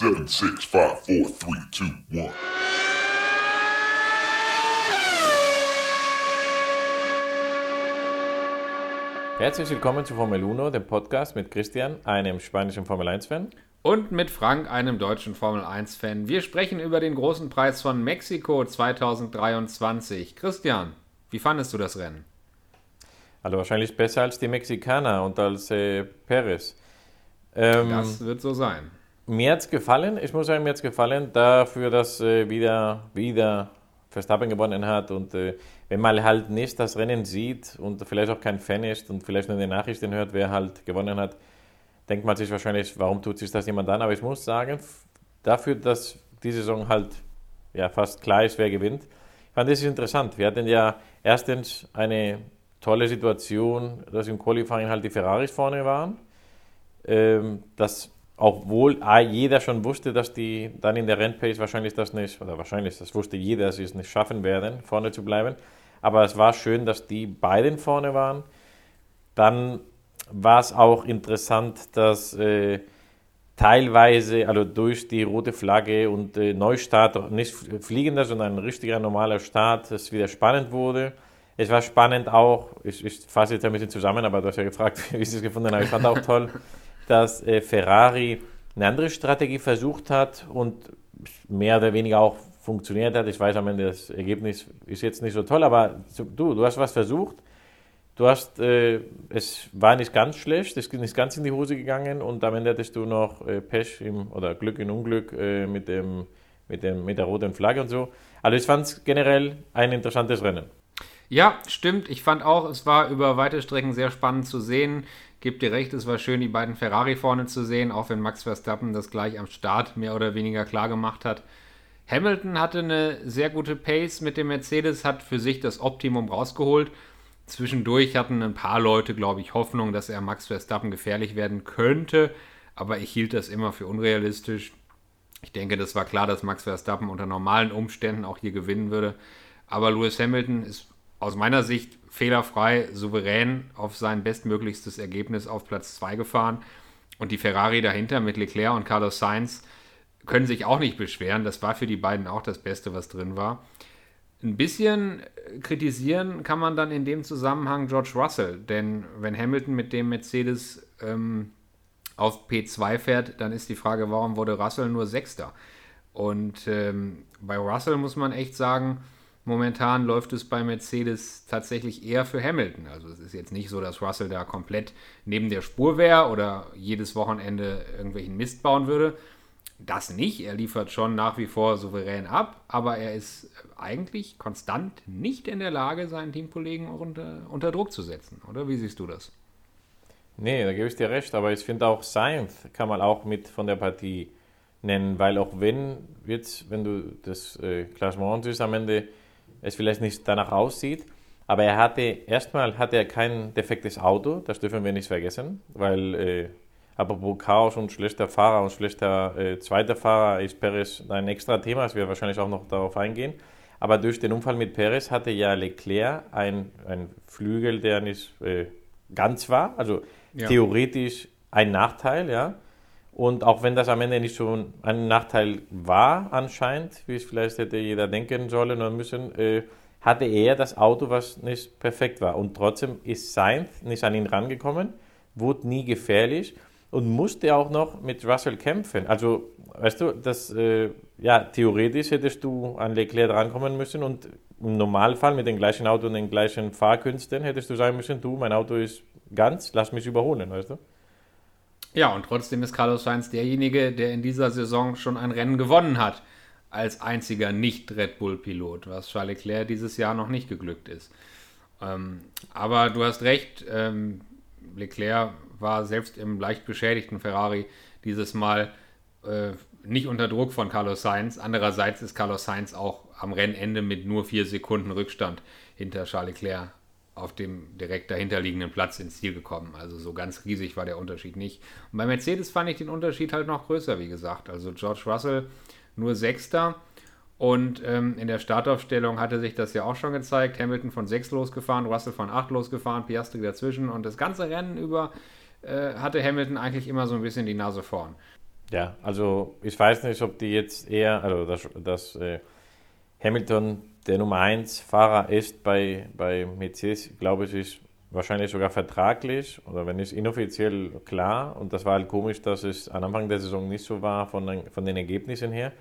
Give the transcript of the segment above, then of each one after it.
Seven, six, five, four, three, two, one. Herzlich willkommen zu Formel 1, dem Podcast mit Christian, einem spanischen Formel 1-Fan. Und mit Frank, einem deutschen Formel 1-Fan. Wir sprechen über den großen Preis von Mexiko 2023. Christian, wie fandest du das Rennen? Also wahrscheinlich besser als die Mexikaner und als äh, Perez. Ähm, das wird so sein. Mir hat es gefallen, ich muss sagen, mir hat es gefallen, dafür, dass äh, wieder, wieder Verstappen gewonnen hat und äh, wenn man halt nicht das Rennen sieht und vielleicht auch kein Fan ist und vielleicht nur die Nachrichten hört, wer halt gewonnen hat, denkt man sich wahrscheinlich, warum tut sich das jemand an? Aber ich muss sagen, dafür, dass die Saison halt ja, fast klar ist, wer gewinnt, fand ich es interessant. Wir hatten ja erstens eine tolle Situation, dass im Qualifying halt die Ferraris vorne waren. Ähm, dass obwohl jeder schon wusste, dass die dann in der Rennpace wahrscheinlich das nicht, oder wahrscheinlich, das wusste jeder, dass sie es nicht schaffen werden, vorne zu bleiben. Aber es war schön, dass die beiden vorne waren. Dann war es auch interessant, dass äh, teilweise, also durch die rote Flagge und äh, Neustart, nicht fliegender, sondern ein richtiger normaler Start, es wieder spannend wurde. Es war spannend auch, ich, ich fasse jetzt ein bisschen zusammen, aber du hast ja gefragt, wie ich es gefunden habe. Ich fand auch toll, dass äh, Ferrari eine andere Strategie versucht hat und mehr oder weniger auch funktioniert hat. Ich weiß am Ende, das Ergebnis ist jetzt nicht so toll, aber du, du hast was versucht. Du hast, äh, es war nicht ganz schlecht, es ist nicht ganz in die Hose gegangen und am Ende hattest du noch äh, Pech im, oder Glück in Unglück äh, mit, dem, mit, dem, mit der roten Flagge und so. Also ich fand es generell ein interessantes Rennen. Ja, stimmt. Ich fand auch, es war über weite Strecken sehr spannend zu sehen. Gebt dir recht, es war schön, die beiden Ferrari vorne zu sehen, auch wenn Max Verstappen das gleich am Start mehr oder weniger klar gemacht hat. Hamilton hatte eine sehr gute Pace mit dem Mercedes, hat für sich das Optimum rausgeholt. Zwischendurch hatten ein paar Leute, glaube ich, Hoffnung, dass er Max Verstappen gefährlich werden könnte, aber ich hielt das immer für unrealistisch. Ich denke, das war klar, dass Max Verstappen unter normalen Umständen auch hier gewinnen würde. Aber Lewis Hamilton ist aus meiner Sicht fehlerfrei, souverän auf sein bestmöglichstes Ergebnis auf Platz 2 gefahren. Und die Ferrari dahinter mit Leclerc und Carlos Sainz können sich auch nicht beschweren. Das war für die beiden auch das Beste, was drin war. Ein bisschen kritisieren kann man dann in dem Zusammenhang George Russell, denn wenn Hamilton mit dem Mercedes ähm, auf P2 fährt, dann ist die Frage, warum wurde Russell nur Sechster? Und ähm, bei Russell muss man echt sagen, Momentan läuft es bei Mercedes tatsächlich eher für Hamilton. Also es ist jetzt nicht so, dass Russell da komplett neben der Spur wäre oder jedes Wochenende irgendwelchen Mist bauen würde. Das nicht. Er liefert schon nach wie vor souverän ab, aber er ist eigentlich konstant nicht in der Lage, seinen Teamkollegen unter, unter Druck zu setzen. Oder wie siehst du das? Nee, da gebe ich dir recht, aber ich finde auch Sainz kann man auch mit von der Partie nennen, weil auch wenn jetzt, wenn du das äh, Klassement siehst, am Ende es vielleicht nicht danach aussieht. Aber er hatte, erstmal hatte er kein defektes Auto, das dürfen wir nicht vergessen, weil äh, apropos Chaos und schlechter Fahrer und schlechter äh, zweiter Fahrer ist Perez ein extra Thema, das wir wahrscheinlich auch noch darauf eingehen. Aber durch den Unfall mit Perez hatte ja Leclerc ein, ein Flügel, der nicht äh, ganz war, also ja. theoretisch ein Nachteil, ja. Und auch wenn das am Ende nicht so ein Nachteil war, anscheinend, wie es vielleicht hätte jeder denken sollen oder müssen, äh, hatte er das Auto, was nicht perfekt war. Und trotzdem ist Sainz nicht an ihn rangekommen, wurde nie gefährlich und musste auch noch mit Russell kämpfen. Also, weißt du, das, äh, ja, theoretisch hättest du an Leclerc rankommen müssen und im Normalfall mit dem gleichen Auto und den gleichen Fahrkünsten hättest du sagen müssen, du, mein Auto ist ganz, lass mich überholen, weißt du? Ja, und trotzdem ist Carlos Sainz derjenige, der in dieser Saison schon ein Rennen gewonnen hat, als einziger Nicht-Red Bull-Pilot, was Charles Leclerc dieses Jahr noch nicht geglückt ist. Ähm, aber du hast recht, ähm, Leclerc war selbst im leicht beschädigten Ferrari dieses Mal äh, nicht unter Druck von Carlos Sainz. Andererseits ist Carlos Sainz auch am Rennende mit nur vier Sekunden Rückstand hinter Charles Leclerc auf dem direkt dahinterliegenden Platz ins Ziel gekommen. Also so ganz riesig war der Unterschied nicht. Und bei Mercedes fand ich den Unterschied halt noch größer, wie gesagt. Also George Russell nur Sechster. Und ähm, in der Startaufstellung hatte sich das ja auch schon gezeigt. Hamilton von 6 losgefahren, Russell von 8 losgefahren, Piastri dazwischen. Und das ganze Rennen über äh, hatte Hamilton eigentlich immer so ein bisschen die Nase vorn. Ja, also ich weiß nicht, ob die jetzt eher, also dass, dass äh, Hamilton der Nummer 1 Fahrer ist bei, bei Mercedes, glaube ich, ist wahrscheinlich sogar vertraglich oder wenn nicht inoffiziell klar. Und das war halt komisch, dass es am Anfang der Saison nicht so war von den, von den Ergebnissen her.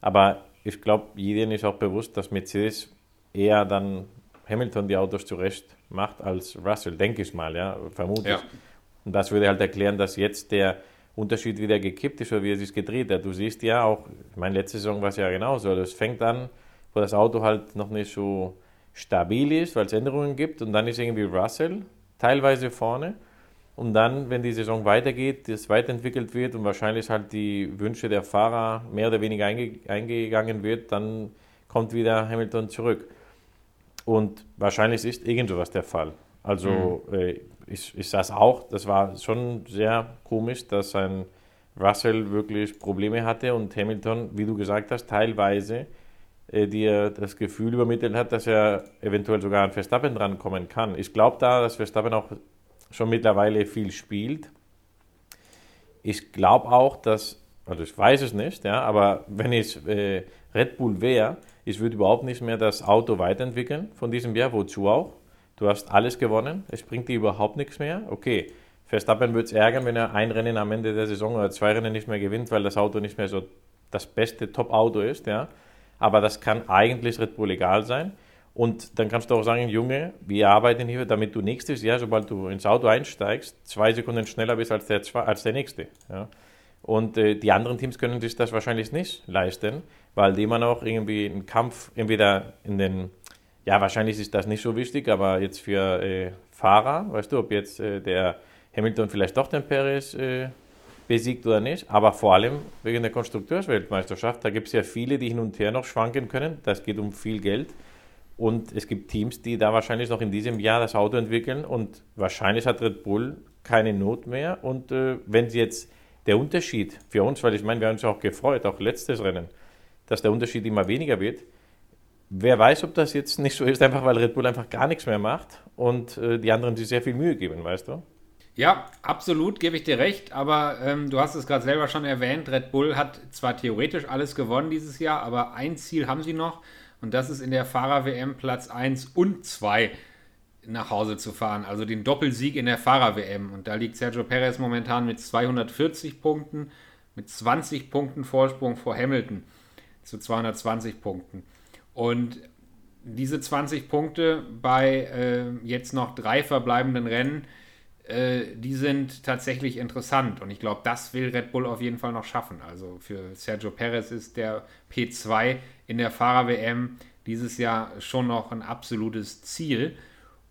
Aber ich glaube, jedem ist auch bewusst, dass Mercedes eher dann Hamilton die Autos zurecht macht als Russell, denke ich mal, ja, vermutlich. Ja. Und das würde halt erklären, dass jetzt der Unterschied wieder gekippt ist oder wie er sich gedreht hat. Du siehst ja auch, ich meine, letzte Saison war es ja genauso. Es fängt an, wo das Auto halt noch nicht so stabil ist, weil es Änderungen gibt und dann ist irgendwie Russell teilweise vorne und dann, wenn die Saison weitergeht, das weiterentwickelt wird und wahrscheinlich halt die Wünsche der Fahrer mehr oder weniger einge eingegangen wird, dann kommt wieder Hamilton zurück. Und wahrscheinlich ist irgend sowas der Fall. Also mhm. äh, ich, ich saß auch, das war schon sehr komisch, dass ein Russell wirklich Probleme hatte und Hamilton, wie du gesagt hast, teilweise äh, dir das Gefühl übermittelt hat, dass er eventuell sogar an Verstappen drankommen kann. Ich glaube da, dass Verstappen auch schon mittlerweile viel spielt. Ich glaube auch, dass, also ich weiß es nicht, ja, aber wenn ich äh, Red Bull wäre, ich würde überhaupt nicht mehr das Auto weiterentwickeln von diesem Jahr, wozu auch. Du hast alles gewonnen, es bringt dir überhaupt nichts mehr. Okay, Verstappen würde es ärgern, wenn er ein Rennen am Ende der Saison oder zwei Rennen nicht mehr gewinnt, weil das Auto nicht mehr so das beste Top-Auto ist. Ja. Aber das kann eigentlich Red Bull egal sein. Und dann kannst du auch sagen, Junge, wir arbeiten hier, damit du nächstes Jahr, sobald du ins Auto einsteigst, zwei Sekunden schneller bist als der, als der nächste. Ja. Und äh, die anderen Teams können sich das wahrscheinlich nicht leisten, weil die immer noch irgendwie einen Kampf entweder in den ja, wahrscheinlich ist das nicht so wichtig, aber jetzt für äh, Fahrer, weißt du, ob jetzt äh, der Hamilton vielleicht doch den Perez äh, besiegt oder nicht, aber vor allem wegen der Konstrukteursweltmeisterschaft, da gibt es ja viele, die hin und her noch schwanken können, das geht um viel Geld. Und es gibt Teams, die da wahrscheinlich noch in diesem Jahr das Auto entwickeln. Und wahrscheinlich hat Red Bull keine Not mehr. Und äh, wenn sie jetzt der Unterschied für uns, weil ich meine, wir haben uns auch gefreut, auch letztes Rennen, dass der Unterschied immer weniger wird, Wer weiß, ob das jetzt nicht so ist, einfach weil Red Bull einfach gar nichts mehr macht und äh, die anderen sich sehr viel Mühe geben, weißt du? Ja, absolut, gebe ich dir recht. Aber ähm, du hast es gerade selber schon erwähnt, Red Bull hat zwar theoretisch alles gewonnen dieses Jahr, aber ein Ziel haben sie noch und das ist in der Fahrer-WM Platz 1 und 2 nach Hause zu fahren. Also den Doppelsieg in der Fahrer-WM. Und da liegt Sergio Perez momentan mit 240 Punkten, mit 20 Punkten Vorsprung vor Hamilton zu 220 Punkten. Und diese 20 Punkte bei äh, jetzt noch drei verbleibenden Rennen, äh, die sind tatsächlich interessant. Und ich glaube, das will Red Bull auf jeden Fall noch schaffen. Also für Sergio Perez ist der P2 in der Fahrer-WM dieses Jahr schon noch ein absolutes Ziel.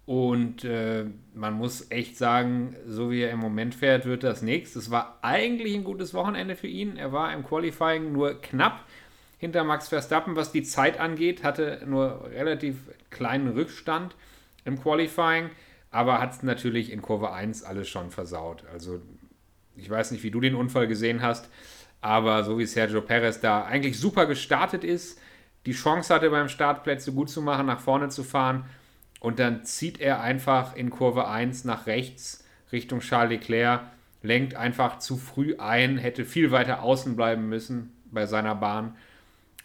Und äh, man muss echt sagen, so wie er im Moment fährt, wird das nichts. Es war eigentlich ein gutes Wochenende für ihn. Er war im Qualifying nur knapp hinter Max Verstappen, was die Zeit angeht, hatte nur relativ kleinen Rückstand im Qualifying, aber hat es natürlich in Kurve 1 alles schon versaut. Also ich weiß nicht, wie du den Unfall gesehen hast, aber so wie Sergio Perez da eigentlich super gestartet ist, die Chance hatte beim Startplätze gut zu machen, nach vorne zu fahren und dann zieht er einfach in Kurve 1 nach rechts Richtung Charles Leclerc, lenkt einfach zu früh ein, hätte viel weiter außen bleiben müssen bei seiner Bahn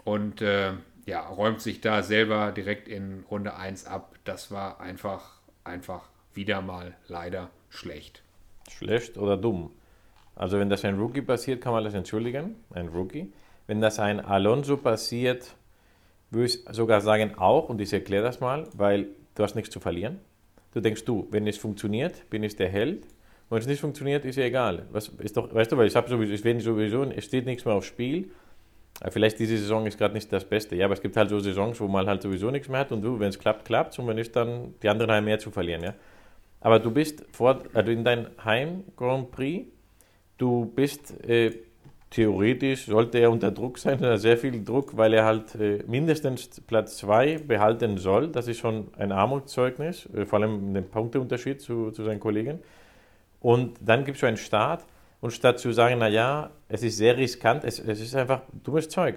und äh, ja, räumt sich da selber direkt in Runde 1 ab. Das war einfach, einfach wieder mal leider schlecht. Schlecht oder dumm? Also wenn das ein Rookie passiert, kann man das entschuldigen, ein Rookie. Wenn das ein Alonso passiert, würde ich sogar sagen auch, und ich erkläre das mal, weil du hast nichts zu verlieren. Du denkst du, wenn es funktioniert, bin ich der Held. Wenn es nicht funktioniert, ist ja egal. Was, ist doch, weißt du, weil ich habe sowieso, ich sowieso, es steht nichts mehr aufs Spiel. Vielleicht diese Saison ist gerade nicht das Beste. Ja, aber es gibt halt so Saisons, wo man halt sowieso nichts mehr hat und du, wenn es klappt, klappt und wenn nicht, dann die anderen haben mehr zu verlieren. Ja? Aber du bist vor, also in deinem Heim Grand Prix, du bist äh, theoretisch, sollte er unter Druck sein, sehr viel Druck, weil er halt äh, mindestens Platz 2 behalten soll. Das ist schon ein Armutszeugnis, äh, vor allem den Punkteunterschied zu, zu seinen Kollegen. Und dann gibt es so einen Start und statt zu sagen, naja, es ist sehr riskant, es, es ist einfach dummes Zeug.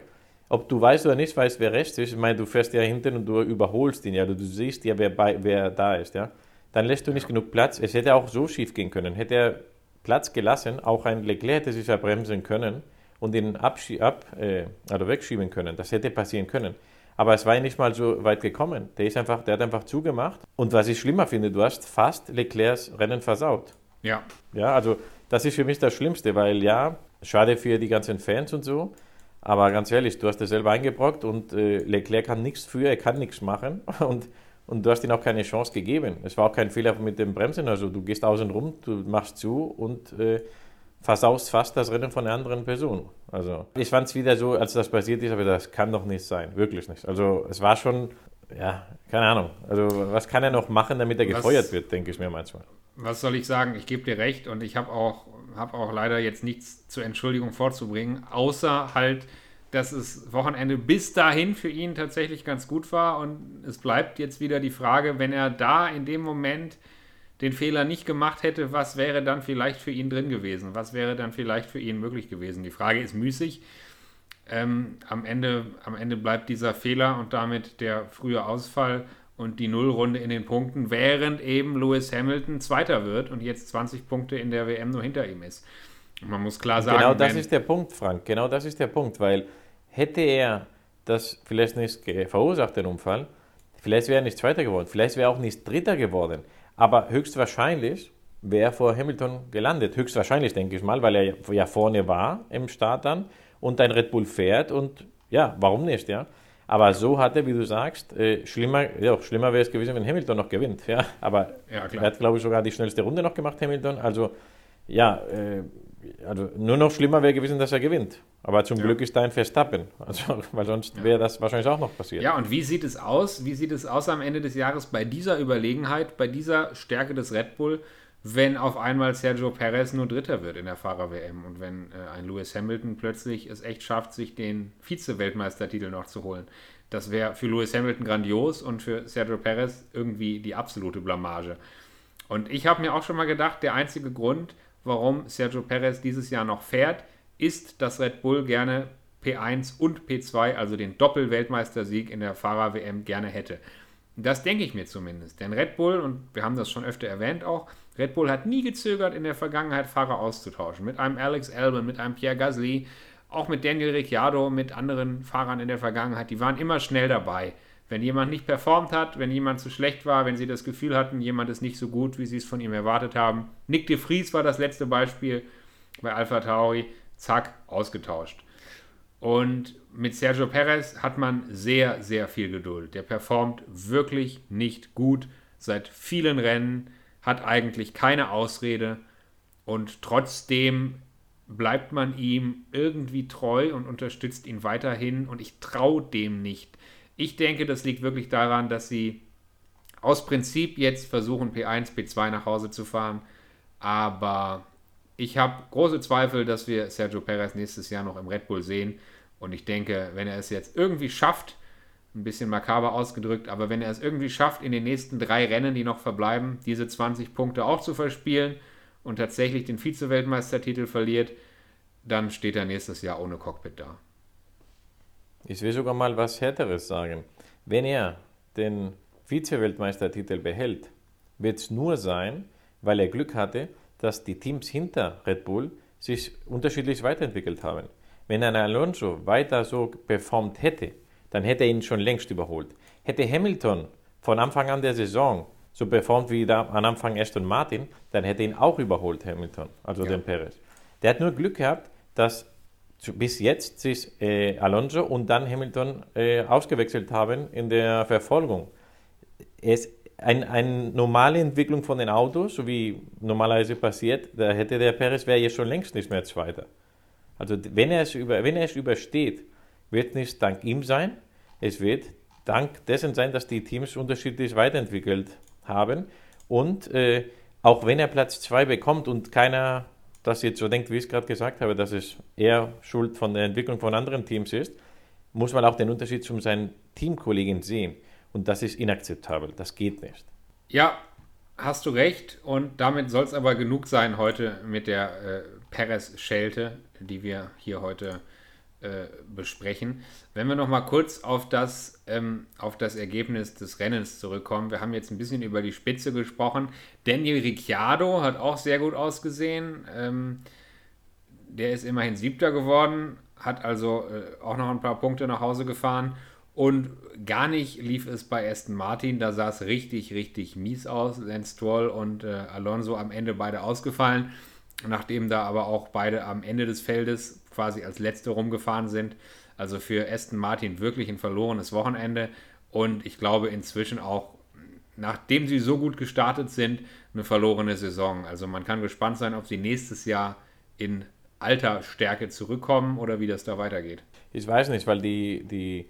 Ob du weißt oder nicht weißt, wer rechts ist, ich meine, du fährst ja hinten und du überholst ihn, ja, du, du siehst ja, wer, bei, wer da ist, ja. Dann lässt du nicht genug Platz. Es hätte auch so schief gehen können. Hätte er Platz gelassen. Auch ein Leclerc hätte sich ja bremsen können und ihn abschie ab, äh, also wegschieben können. Das hätte passieren können. Aber es war ja nicht mal so weit gekommen. Der, ist einfach, der hat einfach zugemacht. Und was ich schlimmer finde, du hast fast Leclercs Rennen versaut. Ja. Ja, also das ist für mich das Schlimmste, weil ja, schade für die ganzen Fans und so. Aber ganz ehrlich, du hast es selber eingebrockt und äh, Leclerc kann nichts für, er kann nichts machen. Und, und du hast ihm auch keine Chance gegeben. Es war auch kein Fehler mit dem Bremsen. Also du gehst außen rum, du machst zu und äh, versaust fast das Rennen von einer anderen Person. Also ich fand es wieder so, als das passiert ist, aber das kann doch nicht sein, wirklich nicht. Also es war schon, ja, keine Ahnung. Also was kann er noch machen, damit er gefeuert wird, denke ich mir manchmal. Was soll ich sagen? Ich gebe dir recht und ich habe auch, hab auch leider jetzt nichts zur Entschuldigung vorzubringen, außer halt, dass es Wochenende bis dahin für ihn tatsächlich ganz gut war und es bleibt jetzt wieder die Frage, wenn er da in dem Moment den Fehler nicht gemacht hätte, was wäre dann vielleicht für ihn drin gewesen? Was wäre dann vielleicht für ihn möglich gewesen? Die Frage ist müßig. Ähm, am, Ende, am Ende bleibt dieser Fehler und damit der frühe Ausfall und die Nullrunde in den Punkten, während eben Lewis Hamilton Zweiter wird und jetzt 20 Punkte in der WM nur hinter ihm ist. Und man muss klar sagen. Genau das ist der Punkt, Frank. Genau das ist der Punkt, weil hätte er das vielleicht nicht verursacht, den Unfall, vielleicht wäre er nicht Zweiter geworden, vielleicht wäre er auch nicht Dritter geworden. Aber höchstwahrscheinlich wäre er vor Hamilton gelandet. Höchstwahrscheinlich, denke ich mal, weil er ja vorne war im Start dann und ein Red Bull fährt und ja, warum nicht, ja? Aber so hat er, wie du sagst, äh, schlimmer, ja, schlimmer wäre es gewesen, wenn Hamilton noch gewinnt. Ja? Aber ja, er hat, glaube ich, sogar die schnellste Runde noch gemacht, Hamilton. Also, ja, äh, also nur noch schlimmer wäre gewesen, dass er gewinnt. Aber zum ja. Glück ist da ein Verstappen. Also, weil sonst wäre das wahrscheinlich auch noch passiert. Ja, und wie sieht es aus? Wie sieht es aus am Ende des Jahres bei dieser Überlegenheit, bei dieser Stärke des Red Bull? wenn auf einmal Sergio Perez nur Dritter wird in der Fahrer-WM und wenn äh, ein Lewis Hamilton plötzlich es echt schafft, sich den Vize-Weltmeistertitel noch zu holen. Das wäre für Lewis Hamilton grandios und für Sergio Perez irgendwie die absolute Blamage. Und ich habe mir auch schon mal gedacht, der einzige Grund, warum Sergio Perez dieses Jahr noch fährt, ist, dass Red Bull gerne P1 und P2, also den Doppel-Weltmeistersieg in der Fahrer-WM, gerne hätte. Das denke ich mir zumindest. Denn Red Bull, und wir haben das schon öfter erwähnt auch, Red Bull hat nie gezögert, in der Vergangenheit Fahrer auszutauschen. Mit einem Alex Albon, mit einem Pierre Gasly, auch mit Daniel Ricciardo, mit anderen Fahrern in der Vergangenheit. Die waren immer schnell dabei. Wenn jemand nicht performt hat, wenn jemand zu schlecht war, wenn sie das Gefühl hatten, jemand ist nicht so gut, wie sie es von ihm erwartet haben. Nick de Vries war das letzte Beispiel bei Alpha Tauri. Zack, ausgetauscht. Und mit Sergio Perez hat man sehr, sehr viel Geduld. Der performt wirklich nicht gut seit vielen Rennen hat eigentlich keine Ausrede und trotzdem bleibt man ihm irgendwie treu und unterstützt ihn weiterhin und ich traue dem nicht. Ich denke, das liegt wirklich daran, dass sie aus Prinzip jetzt versuchen, P1, P2 nach Hause zu fahren, aber ich habe große Zweifel, dass wir Sergio Perez nächstes Jahr noch im Red Bull sehen und ich denke, wenn er es jetzt irgendwie schafft, ein bisschen makaber ausgedrückt, aber wenn er es irgendwie schafft, in den nächsten drei Rennen, die noch verbleiben, diese 20 Punkte auch zu verspielen und tatsächlich den Vize-Weltmeistertitel verliert, dann steht er nächstes Jahr ohne Cockpit da. Ich will sogar mal was Härteres sagen. Wenn er den Vize-Weltmeistertitel behält, wird es nur sein, weil er Glück hatte, dass die Teams hinter Red Bull sich unterschiedlich weiterentwickelt haben. Wenn ein Alonso weiter so performt hätte, dann hätte er ihn schon längst überholt. Hätte Hamilton von Anfang an der Saison so performt wie da am Anfang Aston Martin, dann hätte ihn auch überholt, Hamilton, also ja. den Perez. Der hat nur Glück gehabt, dass bis jetzt sich äh, Alonso und dann Hamilton äh, ausgewechselt haben in der Verfolgung. Es ein, eine normale Entwicklung von den Autos, so wie normalerweise passiert, da hätte der Perez wäre jetzt schon längst nicht mehr Zweiter. Also wenn er es, über, wenn er es übersteht, wird nicht dank ihm sein, es wird dank dessen sein, dass die Teams unterschiedlich weiterentwickelt haben. Und äh, auch wenn er Platz 2 bekommt und keiner das jetzt so denkt, wie ich es gerade gesagt habe, dass es eher Schuld von der Entwicklung von anderen Teams ist, muss man auch den Unterschied zu seinen Teamkollegen sehen. Und das ist inakzeptabel. Das geht nicht. Ja, hast du recht. Und damit soll es aber genug sein heute mit der äh, Perez-Schelte, die wir hier heute äh, besprechen. Wenn wir noch mal kurz auf das, ähm, auf das Ergebnis des Rennens zurückkommen. Wir haben jetzt ein bisschen über die Spitze gesprochen. Daniel Ricciardo hat auch sehr gut ausgesehen. Ähm, der ist immerhin Siebter geworden, hat also äh, auch noch ein paar Punkte nach Hause gefahren. Und gar nicht lief es bei Aston Martin. Da sah es richtig, richtig mies aus. Lance Stroll und äh, Alonso am Ende beide ausgefallen. Nachdem da aber auch beide am Ende des Feldes quasi als Letzte rumgefahren sind. Also für Aston Martin wirklich ein verlorenes Wochenende und ich glaube inzwischen auch, nachdem sie so gut gestartet sind, eine verlorene Saison. Also man kann gespannt sein, ob sie nächstes Jahr in alter Stärke zurückkommen oder wie das da weitergeht. Ich weiß nicht, weil die, die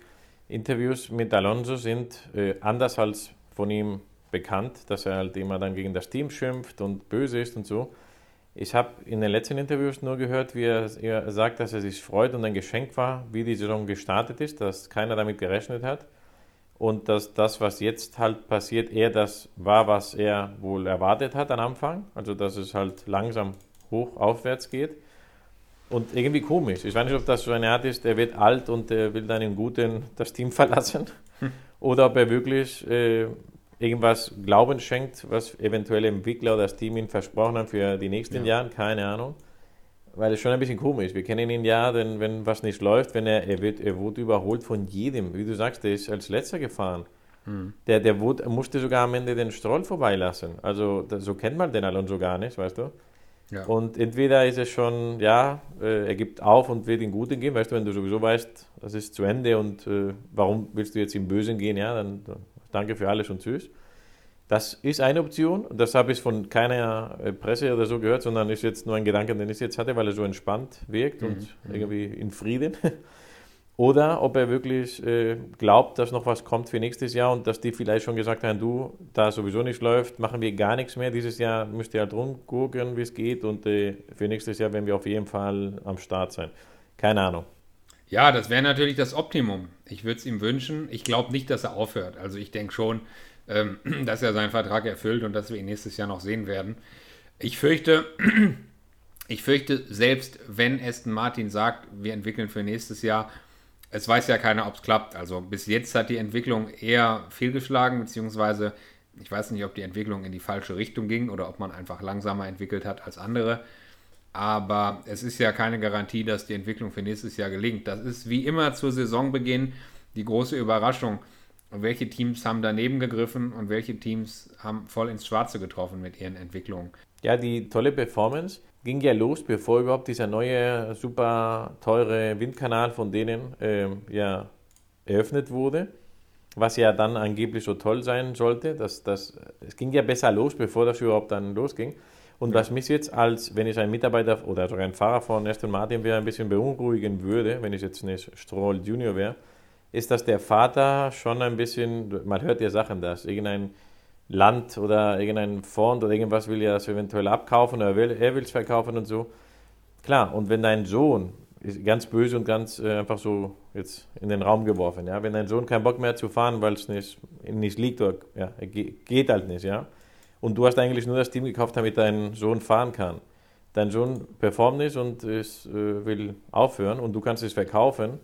Interviews mit Alonso sind äh, anders als von ihm bekannt, dass er halt immer dann gegen das Team schimpft und böse ist und so. Ich habe in den letzten Interviews nur gehört, wie er, er, sagt, dass er sich freut und ein Geschenk war, wie die Saison gestartet ist, dass keiner damit gerechnet hat und dass das, was jetzt halt passiert, eher das war, was er wohl erwartet hat am Anfang. Also dass es halt langsam hoch aufwärts geht und irgendwie komisch. Ich weiß nicht, ob das so eine Art ist, er wird alt und er will dann im Guten das Team verlassen hm. oder ob er wirklich äh, irgendwas Glauben schenkt, was eventuell Entwickler oder das Team ihm versprochen haben für die nächsten ja. Jahre, keine Ahnung. Weil es schon ein bisschen komisch. Wir kennen ihn ja, denn wenn was nicht läuft, wenn er, er wird, er wurde überholt von jedem. Wie du sagst, der ist als letzter gefahren. Hm. Der, der wurde, musste sogar am Ende den Stroll vorbeilassen. Also das, so kennt man den Alonso gar nicht, weißt du? Ja. Und entweder ist es schon, ja, äh, er gibt auf und wird in Guten gehen, weißt du, wenn du sowieso weißt, das ist zu Ende und äh, warum willst du jetzt im Bösen gehen, ja, dann, dann danke für alles und tschüss. Das ist eine Option. Das habe ich von keiner äh, Presse oder so gehört, sondern ist jetzt nur ein Gedanke, den ich jetzt hatte, weil er so entspannt wirkt mhm. und mhm. irgendwie in Frieden. Oder ob er wirklich äh, glaubt, dass noch was kommt für nächstes Jahr und dass die vielleicht schon gesagt haben, du, da sowieso nicht läuft, machen wir gar nichts mehr. Dieses Jahr müsst ihr halt rumgucken, wie es geht und äh, für nächstes Jahr werden wir auf jeden Fall am Start sein. Keine Ahnung. Ja, das wäre natürlich das Optimum. Ich würde es ihm wünschen. Ich glaube nicht, dass er aufhört. Also ich denke schon, ähm, dass er seinen Vertrag erfüllt und dass wir ihn nächstes Jahr noch sehen werden. Ich fürchte, ich fürchte, selbst wenn Aston Martin sagt, wir entwickeln für nächstes Jahr, es weiß ja keiner, ob es klappt. Also bis jetzt hat die Entwicklung eher fehlgeschlagen, beziehungsweise ich weiß nicht, ob die Entwicklung in die falsche Richtung ging oder ob man einfach langsamer entwickelt hat als andere. Aber es ist ja keine Garantie, dass die Entwicklung für nächstes Jahr gelingt. Das ist wie immer zu Saisonbeginn die große Überraschung. welche Teams haben daneben gegriffen und welche Teams haben voll ins Schwarze getroffen mit ihren Entwicklungen? Ja, die tolle Performance ging ja los, bevor überhaupt dieser neue, super teure Windkanal von denen äh, ja, eröffnet wurde. Was ja dann angeblich so toll sein sollte. Dass, dass, es ging ja besser los, bevor das überhaupt dann losging. Und was mich jetzt als, wenn ich ein Mitarbeiter oder sogar ein Fahrer von Aston Martin wäre, ein bisschen beunruhigen würde, wenn ich jetzt nicht Stroll Junior wäre, ist, dass der Vater schon ein bisschen, man hört ja Sachen, dass irgendein Land oder irgendein Fonds oder irgendwas will ja das eventuell abkaufen oder will, er will es verkaufen und so. Klar, und wenn dein Sohn, ist ganz böse und ganz äh, einfach so jetzt in den Raum geworfen, ja, wenn dein Sohn keinen Bock mehr hat zu fahren, weil es nicht, nicht liegt oder ja, geht halt nicht, ja, und du hast eigentlich nur das Team gekauft, damit dein Sohn fahren kann. Dein Sohn performt nicht und es, äh, will aufhören und du kannst es verkaufen,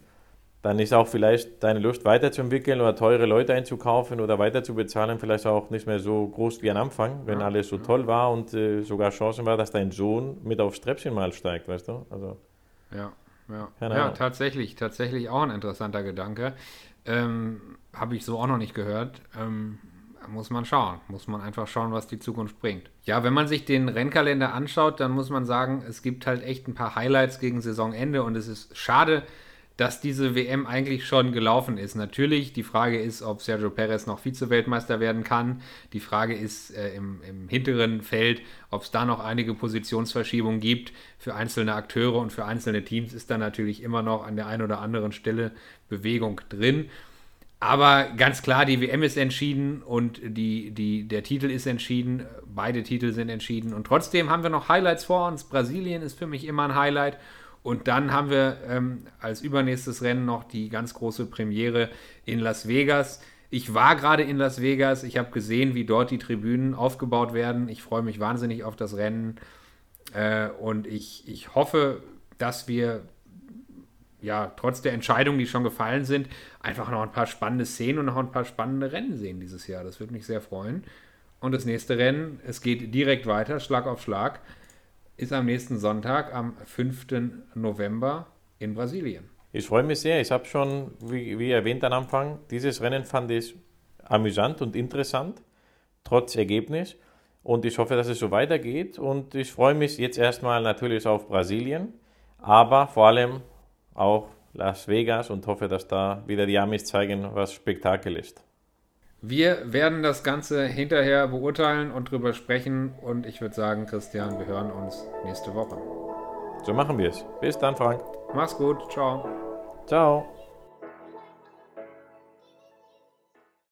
dann ist auch vielleicht deine Lust weiterzuentwickeln oder teure Leute einzukaufen oder weiter zu bezahlen vielleicht auch nicht mehr so groß wie am Anfang, wenn ja, alles so toll war und äh, sogar Chancen war, dass dein Sohn mit aufs Treppchen mal steigt, weißt du? Also, ja, ja. ja tatsächlich, tatsächlich auch ein interessanter Gedanke. Ähm, Habe ich so auch noch nicht gehört. Ähm, muss man schauen. Muss man einfach schauen, was die Zukunft bringt. Ja, wenn man sich den Rennkalender anschaut, dann muss man sagen, es gibt halt echt ein paar Highlights gegen Saisonende und es ist schade, dass diese WM eigentlich schon gelaufen ist. Natürlich, die Frage ist, ob Sergio Perez noch Vize-Weltmeister werden kann. Die Frage ist äh, im, im, hinteren Feld, ob es da noch einige Positionsverschiebungen gibt. Für einzelne Akteure und für einzelne Teams ist da natürlich immer noch an der einen oder anderen Stelle Bewegung drin. Aber ganz klar, die WM ist entschieden und die, die, der Titel ist entschieden. Beide Titel sind entschieden. Und trotzdem haben wir noch Highlights vor uns. Brasilien ist für mich immer ein Highlight. Und dann haben wir ähm, als übernächstes Rennen noch die ganz große Premiere in Las Vegas. Ich war gerade in Las Vegas. Ich habe gesehen, wie dort die Tribünen aufgebaut werden. Ich freue mich wahnsinnig auf das Rennen. Äh, und ich, ich hoffe, dass wir ja, trotz der Entscheidungen, die schon gefallen sind, einfach noch ein paar spannende Szenen und noch ein paar spannende Rennen sehen dieses Jahr. Das würde mich sehr freuen. Und das nächste Rennen, es geht direkt weiter, Schlag auf Schlag, ist am nächsten Sonntag, am 5. November in Brasilien. Ich freue mich sehr. Ich habe schon, wie, wie erwähnt am Anfang, dieses Rennen fand ich amüsant und interessant, trotz Ergebnis. Und ich hoffe, dass es so weitergeht. Und ich freue mich jetzt erstmal natürlich auf Brasilien, aber vor allem auch Las Vegas und hoffe, dass da wieder die Amis zeigen, was Spektakel ist. Wir werden das Ganze hinterher beurteilen und drüber sprechen. Und ich würde sagen, Christian, wir hören uns nächste Woche. So machen wir es. Bis dann, Frank. Mach's gut. Ciao. Ciao.